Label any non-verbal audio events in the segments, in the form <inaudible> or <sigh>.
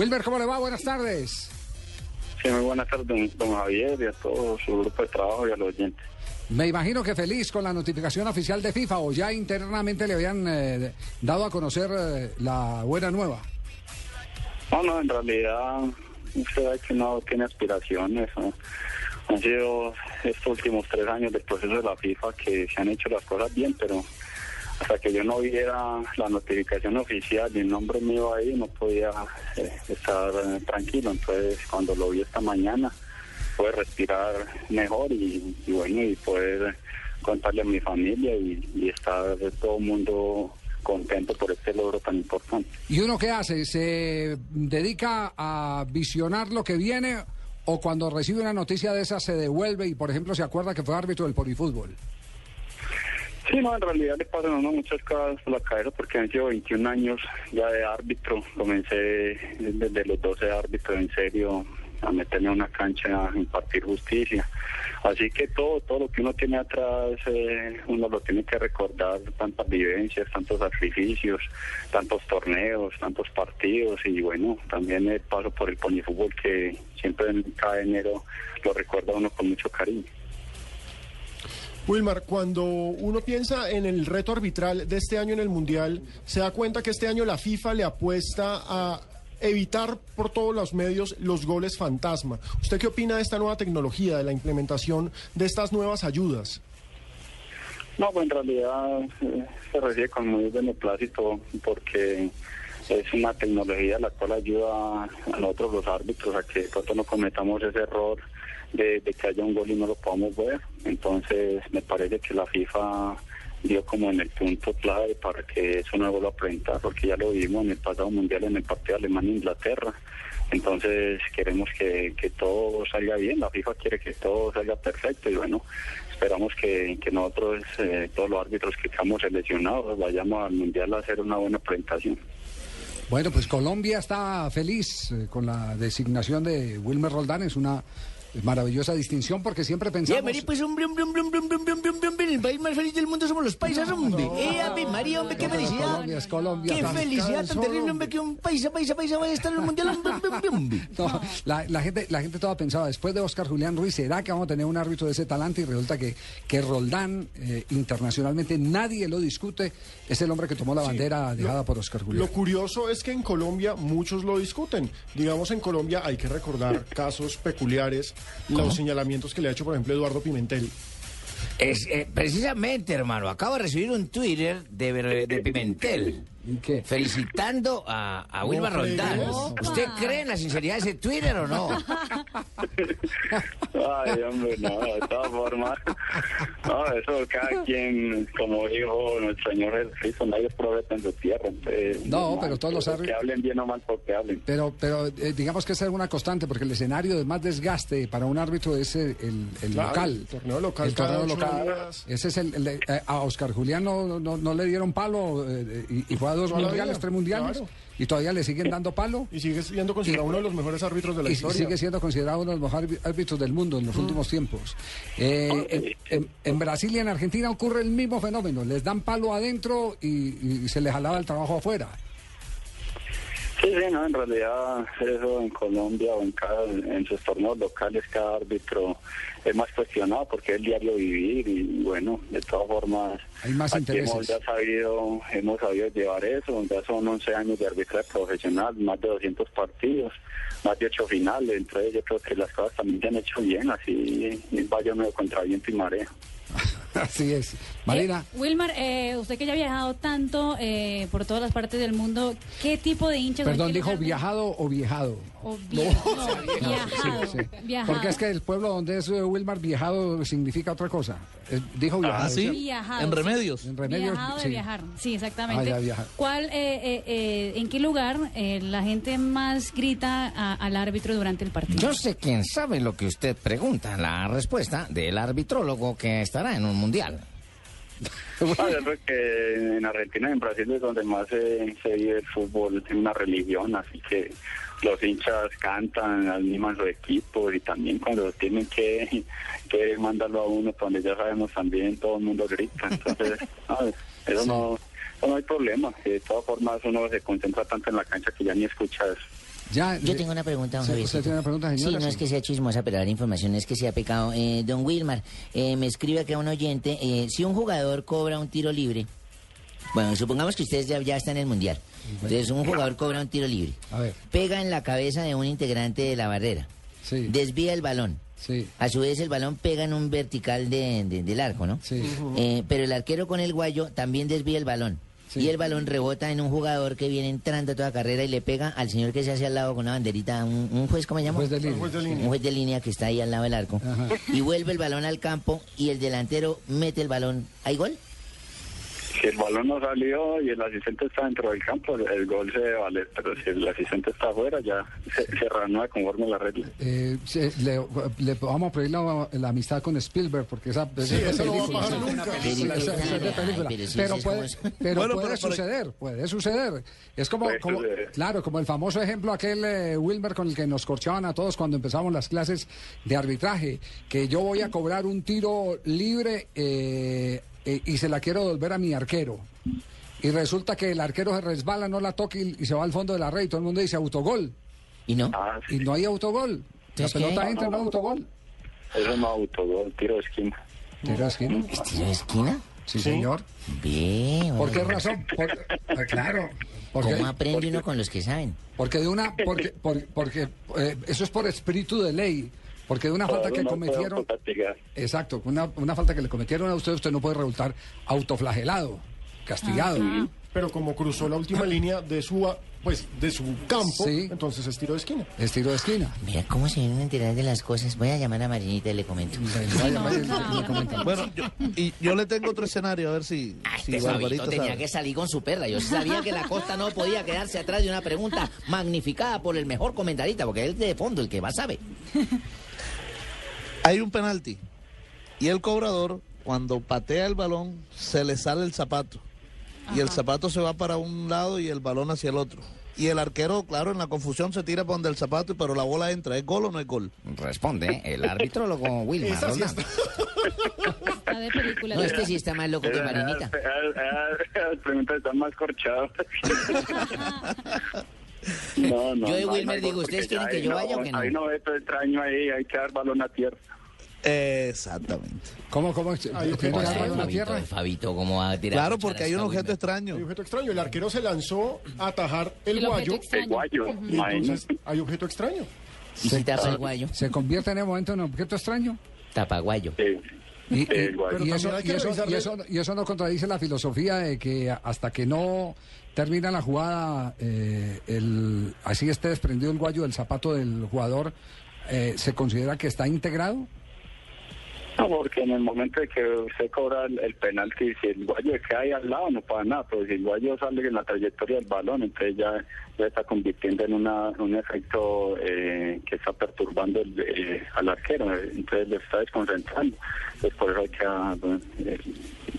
Wilmer, ¿cómo le va? Buenas tardes. Sí, muy buenas tardes, don, Javier, y a todo su grupo de trabajo y a los oyentes. Me imagino que feliz con la notificación oficial de FIFA o ya internamente le habían eh, dado a conocer eh, la buena nueva. No, no, en realidad usted que no tiene aspiraciones. Han sido estos últimos tres años del proceso de la FIFA que se han hecho las cosas bien, pero hasta que yo no viera la notificación oficial y el nombre mío ahí, no podía eh, estar eh, tranquilo. Entonces, cuando lo vi esta mañana, pude respirar mejor y, bueno, y poder contarle a mi familia y, y estar todo el mundo contento por este logro tan importante. ¿Y uno qué hace? ¿Se dedica a visionar lo que viene o cuando recibe una noticia de esa se devuelve y, por ejemplo, se acuerda que fue árbitro del polifútbol? Sí, no, en realidad le pasan a uno muchas cosas por la cabeza porque han sido 21 años ya de árbitro. Comencé desde los 12 árbitros en serio a meterme a una cancha a impartir justicia. Así que todo, todo lo que uno tiene atrás, eh, uno lo tiene que recordar, tantas vivencias, tantos sacrificios, tantos torneos, tantos partidos y bueno, también el paso por el ponifútbol que siempre en cada enero lo recuerda uno con mucho cariño. Wilmar, cuando uno piensa en el reto arbitral de este año en el Mundial, se da cuenta que este año la FIFA le apuesta a evitar por todos los medios los goles fantasma. ¿Usted qué opina de esta nueva tecnología, de la implementación de estas nuevas ayudas? No, pues en realidad eh, se recibe con muy beneplácito porque es una tecnología la cual ayuda a nosotros los árbitros a que pronto no cometamos ese error de, que haya un gol y no lo podamos ver. Entonces me parece que la FIFA dio como en el punto clave para que eso no vuelva a presentar, porque ya lo vimos en el pasado mundial en el partido Alemania-Inglaterra. Entonces queremos que, que todo salga bien, la FIFA quiere que todo salga perfecto y bueno, esperamos que, que nosotros, eh, todos los árbitros que estamos seleccionados, vayamos al mundial a hacer una buena presentación. Bueno, pues Colombia está feliz eh, con la designación de Wilmer Roldán, es una Maravillosa distinción porque siempre pensamos... María, pues hombre, hombre, hombre, hombre, hombre, hombre, hombre, hombre, el país más feliz del mundo somos los paisas, hombre. eh, Ave María, hombre, qué felicidad. Colombia, es Colombia. Qué felicidad tan terrible, hombre, que un paisa, paisa, paisa vaya a estar en el mundial, hombre, hombre, hombre. <laughs> No, la, la, gente, la gente toda pensaba, después de Oscar Julián Ruiz, ¿será que vamos a tener un árbitro de ese talante? Y resulta que, que Roldán, eh, internacionalmente, nadie lo discute, es el hombre que tomó la bandera dejada por Oscar Julián. Lo curioso es que en Colombia muchos lo discuten. Digamos, en Colombia hay que recordar <laughs> casos peculiares, los señalamientos que le ha hecho, por ejemplo, Eduardo Pimentel. Es, eh, precisamente, hermano, acabo de recibir un Twitter de, de Pimentel. ¿Qué? Felicitando a, a Wilma Roldán. ¿Usted cree en la sinceridad de ese Twitter o no? <laughs> Ay, hombre, no, de todas formas. No, eso cada <laughs> quien, como dijo nuestro Señor Jesucristo, nadie es profeta en su tierra. Entonces, no, pero todos los árbitros. Que hablen bien o mal porque hablen. Pero, pero eh, digamos que esa es una constante, porque el escenario de más desgaste para un árbitro es el, el local. El torneo local. El torneo local. Ese es el. Eh, a Oscar Julián no, no, le dieron palo eh, y, y fue a dos mundiales, tres mundiales, y todavía le siguen dando palo. Y sigue siendo considerado uno de los mejores árbitros de la y historia. sigue siendo considerado uno de los mejores árbitros del mundo en los mm. últimos tiempos. Eh, en, Brasil y en Argentina ocurre el mismo fenómeno. Les dan palo adentro y, se les jalaba el trabajo afuera. Sí, sí, no, en realidad eso en Colombia o en cada, en sus torneos locales cada árbitro es más cuestionado porque es diario vivir y bueno, de todas formas Hay más hemos ya sabido, hemos sabido llevar eso, ya son 11 años de arbitraje profesional, más de 200 partidos, más de 8 finales, entonces yo creo que las cosas también se han hecho bien, así vaya medio contra viento y marea. <laughs> <laughs> Así es. Marina. Eh, Wilmar, eh, usted que ya ha viajado tanto eh, por todas las partes del mundo, ¿qué tipo de hinchas... Perdón, dijo viajado o <laughs> viajado. O viajado. Porque es que el pueblo donde es Wilmar viajado significa otra cosa. dijo ah, viajado. ¿Ah, sí? En remedios. En remedios. Viajado de viajar. Sí, exactamente. Ah, ¿Cuál, en qué lugar la gente más grita al árbitro durante el partido? Yo sé quién sabe lo que usted pregunta. La respuesta del arbitrólogo que estará en un mundial. <laughs> Yo creo que en Argentina y en Brasil es donde más se, vive el fútbol, es una religión, así que los hinchas cantan, animan su equipo y también cuando tienen que, que mandarlo a uno, donde ya sabemos también todo el mundo grita. Entonces, <laughs> eso no, no hay problema. De todas formas, uno se concentra tanto en la cancha que ya ni escucha eso. Ya, Yo eh, tengo una pregunta, don Javier. ¿usted tiene una pregunta, señora? Sí, no Sí. es que sea chismosa, pero dar información es que sea pecado. Eh, don Wilmar, eh, me escribe acá un oyente, eh, si un jugador cobra un tiro libre, bueno, supongamos que ustedes ya, ya están en el Mundial, entonces un jugador cobra un tiro libre, A ver, pega en la cabeza de un integrante de la barrera, sí, desvía el balón, sí, a su vez el balón pega en un vertical de- de- del arco, ¿no? sí. Eh, pero el arquero con el guayo también desvía el balón. Sí. Y el balón rebota en un jugador que viene entrando a toda carrera y le pega al señor que se hace al lado con una banderita, un, un juez, ¿cómo se llama? Juez de línea. Juez de Un línea. juez de línea que está ahí al lado del arco. Ajá. Y vuelve el balón al campo y el delantero mete el balón. ¿Hay gol? Si el balón no salió y el asistente está dentro del campo, el, gol se valer, pero si el asistente está afuera, ya se, se reanuda conforme la regla. Eh, le, le vamos a pedir la, la amistad con Spielberg porque esa, es eso no va a película. pasar esa- esa. Ay, pero sí, puede, pero Bueno, puede pero- pero- suceder, puede suceder. Es como, Puede como suceder. claro, como el famoso ejemplo aquel eh, Wilmer con el que nos corchaban a todos cuando empezamos las clases de arbitraje, que yo voy a cobrar un tiro libre eh, eh, y se la quiero devolver a mi arquero. Y resulta que el arquero se resbala, no la toca y, y se va al fondo de la red y todo el mundo dice autogol. ¿Y no? Ah, sí, Y no hay autogol. La ¿qué? pelota entra, no autogol. eso no autogol, tiro de esquina. ¿Tiro de esquina? ¿Tiro de esquina? Sí, señor. Ve, ¿Por qué razón? Por- ah, claro. Porque, ¿Cómo aprende uno con los que saben? porque de una, porque, por- porque eh, eso es por espíritu de ley. Porque de una falta que no cometieron, exacto, una, una falta que le cometieron a usted, usted no puede resultar autoflagelado, castigado. Pero como cruzó la última línea de su, pues, de su campo, Sí. entonces es tiro de esquina. Es tiro de esquina. Mira cómo se vienen a enterar de las cosas. Voy a llamar a Marinita y le comento. Bueno, yo, y yo le tengo otro escenario, a ver si, si Este tenía sabe. que salir con su perra. Yo sabía que la costa no podía quedarse atrás de una pregunta magnificada por el mejor comentarista, porque él de fondo, el que más sabe. Hay un penalti y el cobrador, cuando patea el balón, se le sale el zapato. Y el zapato se va para un lado y el balón hacia el otro. Y el arquero, claro, en la confusión se tira para donde el zapato, pero la bola entra. ¿Es gol o no es gol? Responde el arbitrólogo Wilmar. Esa sí está- Está de película. No, este sí está más loco que Marinita. esas preguntas están más corchadas. <laughs> <laughs> no, no, Yo de no, Wilmer no, digo, ¿ustedes quieren que yo no- vaya o que no? Hay no veto extraño ahí, hay que dar balón a tierra. Exactamente. ¿Cómo, cómo? Hay ¿Tiene objeto que dar extraño balón a Fabito, tierra? Fabito, ¿cómo va a tirar? Claro, porque hay un objeto Wilmer? extraño. Hay objeto extraño. El arquero se lanzó a atajar el, El objeto guayo. El guayo, Y entonces hay objeto extraño. ¿Y si tapa el guayo? ¿Se convierte en el momento en objeto extraño? Tapaguayo. Sí. Y, y- El guayo. Pero y eso, también hay y, que eso, revisarle- y, eso, y eso no contradice la filosofía de que hasta que no termina la jugada, eh, el, así esté desprendido el guayo del zapato del jugador, eh, ¿se considera que está integrado? No, porque en el momento de que usted cobra el, el penalti, si el guayo cae al lado, no pasa nada, pero si el guayo sale en la trayectoria del balón, entonces ya, ya está convirtiendo en una, un efecto eh, que está perturbando el, eh, al arquero, eh, entonces le está desconcentrando. Entonces por eso hay que ah, el,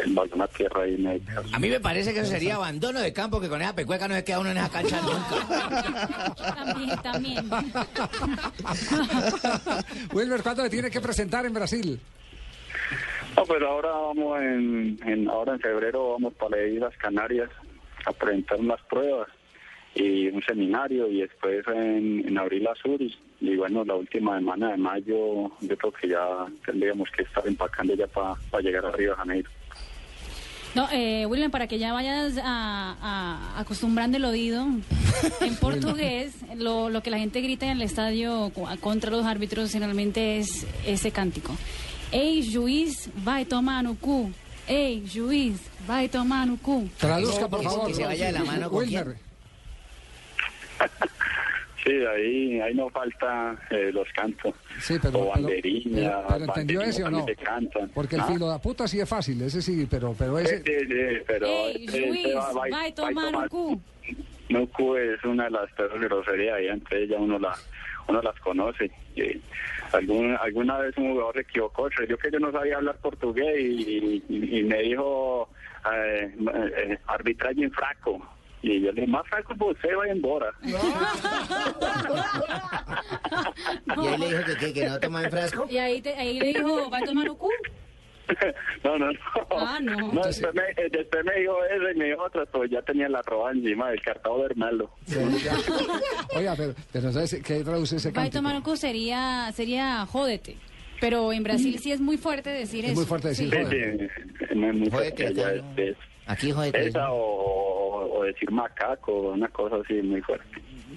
el balón a tierra ahí medio. A mí me parece que eso sería abandono de campo, que con esa pecueca no se queda uno en esa cancha nunca. También, también. <laughs> Wilmer, ¿cuándo se tiene que presentar en Brasil? No, pues ahora vamos en, en- ahora en febrero vamos para ir a las Canarias a presentar unas pruebas y un seminario y después en, en abril a sur y, y bueno la última semana de mayo yo creo que ya tendríamos que estar empacando ya para llegar a Río de Janeiro. No, eh, William, para que ya vayas a, a- acostumbrando el oído, <laughs> en portugués, lo, lo que la gente grita en el estadio contra los árbitros generalmente es ese cántico. Ey, juiz, vai tomar no cu. Ey, juiz, vai tomar no cu. Traduzca, por favor. que se vaya de la mano con Wilmer. <laughs> Sí, ahí ahí no falta eh, los cantos Sí, pero, o pero, banderina, pero- pero ¿entendió ese o no? cantan. Porque el ¿Ah? filo de puta sí es fácil, ese sí, pero, pero Sí, ese... sí, sí, pero Ey, este- juiz, este va- va- vai va a tomar no cu. Nuku es una de las peores groserías y antes ya uno la uno las conoce. Y algún, alguna vez un jugador se equivocó, creyó que yo no sabía hablar portugués y, y- y me dijo eh, eh, arbitraje en fraco. Y yo le dije, más fraco pues usted va embora. <laughs> <laughs> Y ahí le dijo que, que, que no toma en frasco. Y ahí, te, ahí le dijo, vai tomar no cu. <laughs> no, no, no. Ah, no. después, me, eh, después me dijo eso y me dijo otra, pues ya tenía la roba encima del cartado de Hermano. <laughs> Oiga, pero, pero ¿sabes qué traduce ese Baito cántico? Marco sería, sería jódete. Pero en Brasil sí es muy fuerte decir Es eso. muy fuerte decir Sí. Sí, joder. sí, no es muy fuerte, que ya acá es- es- Aquí, joder. esa o, o decir macaco, una cosa así muy fuerte.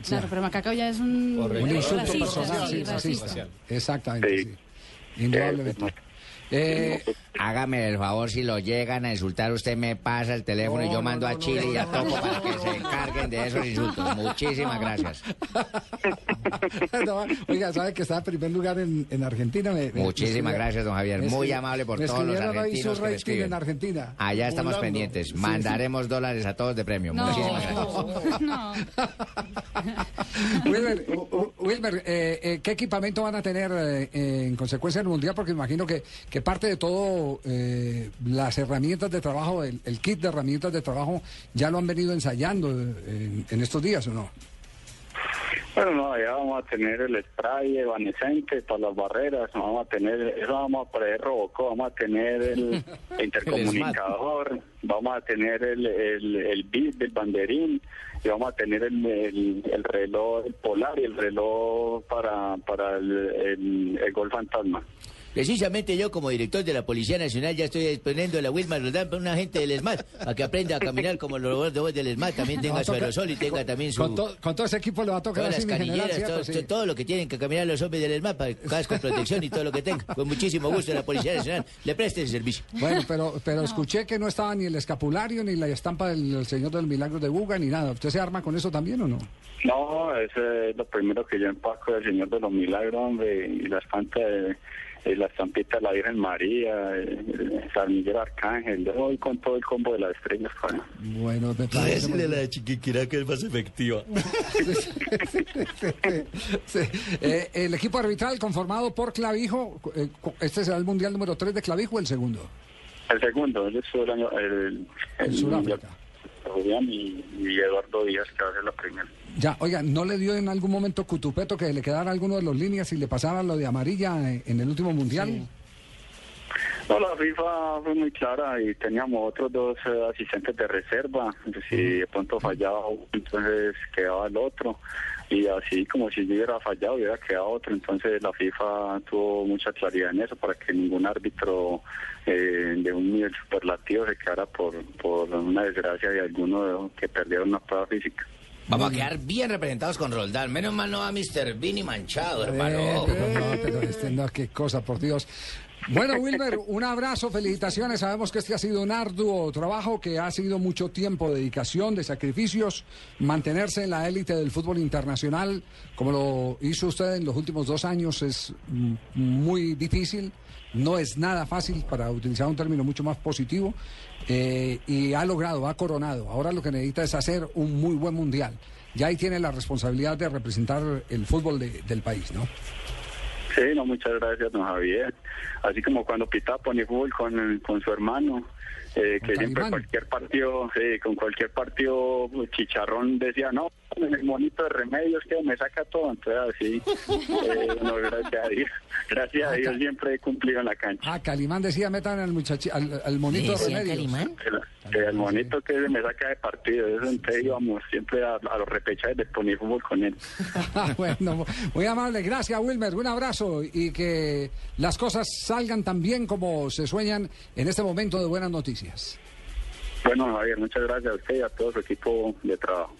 Claro, pero Macacao ya es un, Un insulto racista, personal, sí, sí, racista. Exactamente, Sí. sí. Indudablemente. Eh, eh, Hágame el favor, si lo llegan a insultar, usted me pasa el teléfono y yo mando no, a Chile no, y a Topo no, para que se encarguen de esos insultos. Muchísimas <laughs> gracias. no, oiga, ¿sabe que está en primer lugar en, en Argentina? Me- me- Muchísimas me- graciz, don Javier. Muy amable por todos los argentinos que escriben. en Argentina. Allá estamos Volando. pendientes. Sí, Mandaremos dólares a todos de premio. No, Muchísimas gracias. no. <laughs> Wilmer, U- U- Wilmer, eh, eh, ¿qué equipamiento van a tener eh, eh, en consecuencia del Mundial? Porque imagino que, que parte de todo, eh, las herramientas de trabajo, el, el kit de herramientas de trabajo, ya lo han venido ensayando eh, en, en estos días, ¿o no? Bueno, no, ya vamos a tener el spray evanescente para las barreras, vamos a tener, eso vamos a poner Robocop, vamos a tener el, <laughs> intercomunicador, vamos a tener el, el, el bit del banderín y vamos a tener el, el, el reloj el polar y el reloj para, para el, el, el gol fantasma. Precisamente yo, como director de la Policía Nacional, ya estoy disponiendo a la Wilma Roldán para un agente del ESMAD, para que aprenda a caminar como los robots del ESMAD, también tenga su aerosol y tenga también su... Con, to- con todo ese equipo le va a tocar Todas las general, canilleras, todo, Sí. to- todo lo que tienen que caminar los hombres del ESMAD, para casco, protección y todo lo que tenga. Con muchísimo gusto la Policía Nacional le preste ese servicio. Bueno, pero, pero escuché que no estaba ni el escapulario, ni la estampa del el Señor del Milagro de Buga, ni nada. ¿Usted se arma con eso también o no? No, ese es lo primero que yo empaco del Señor de los Milagros, hombre, y la espanta de, la estampita de la Virgen María, eh, San Miguel Arcángel, yo voy con todo el combo de las estrellas. coño. Bueno, me parece. muy bien. de Chiquiquirá que es más efectiva. <laughs> Sí. Eh, el equipo arbitral conformado por Clavijo, eh, este será el mundial número 3 de Clavijo o el segundo. El segundo, el año, el, En Sudáfrica. Julián y, y Eduardo Díaz, que va a ser la primera. Ya, oiga, ¿no le dio en algún momento Cutupeto que le quedara alguno de los líneas y le pasara lo de amarilla en el último mundial? No, la FIFA fue muy clara y teníamos otros dos eh, asistentes de reserva. Si de pronto fallaba entonces quedaba el otro. Y así como si yo hubiera fallado, hubiera quedado otro. Entonces la FIFA tuvo mucha claridad en eso para que ningún árbitro eh, de un nivel superlativo se quedara por, por una desgracia de alguno que perdieron una prueba física. Vamos a quedar bien representados con Roldán. Menos mal no va Mr. Vini manchado, hermano. Pero no, <laughs> pero este, no, qué cosa, por Dios. Bueno, Wilmer, un abrazo, felicitaciones. Sabemos que este ha sido un arduo trabajo, que ha sido mucho tiempo, dedicación, de sacrificios, mantenerse en la élite del fútbol internacional, como lo hizo usted en los últimos dos años, es muy difícil. No es nada fácil, para utilizar un término mucho más positivo, eh, y ha logrado, ha coronado. Ahora lo que necesita es hacer un muy buen mundial. Ya ahí tiene la responsabilidad de representar el fútbol de- del país, ¿no? Sí, no, muchas gracias, don Javier. Así como cuando pitaba pone fútbol con, con su hermano, eh, que siempre Calimán. cualquier partido, sí, con cualquier partido, Chicharrón decía, no, en el monito de remedios que me saca todo. Entonces, así, <laughs> eh, no, gracias a Dios. Gracias a Dios siempre he cumplido en la cancha. Ah, Calimán decía, metan al muchachi, al, al monito de ¿Decía remedios. Calimán? El monito que me saca de partido, eso entonces íbamos siempre a, a los repechajes de poner fútbol con él. <laughs> Ah, bueno, muy amable. Gracias, Wilmer. Un abrazo y que las cosas salgan tan bien como se sueñan en este momento de buenas Bueno, Javier, muchas gracias a usted y a todo su equipo de trabajo.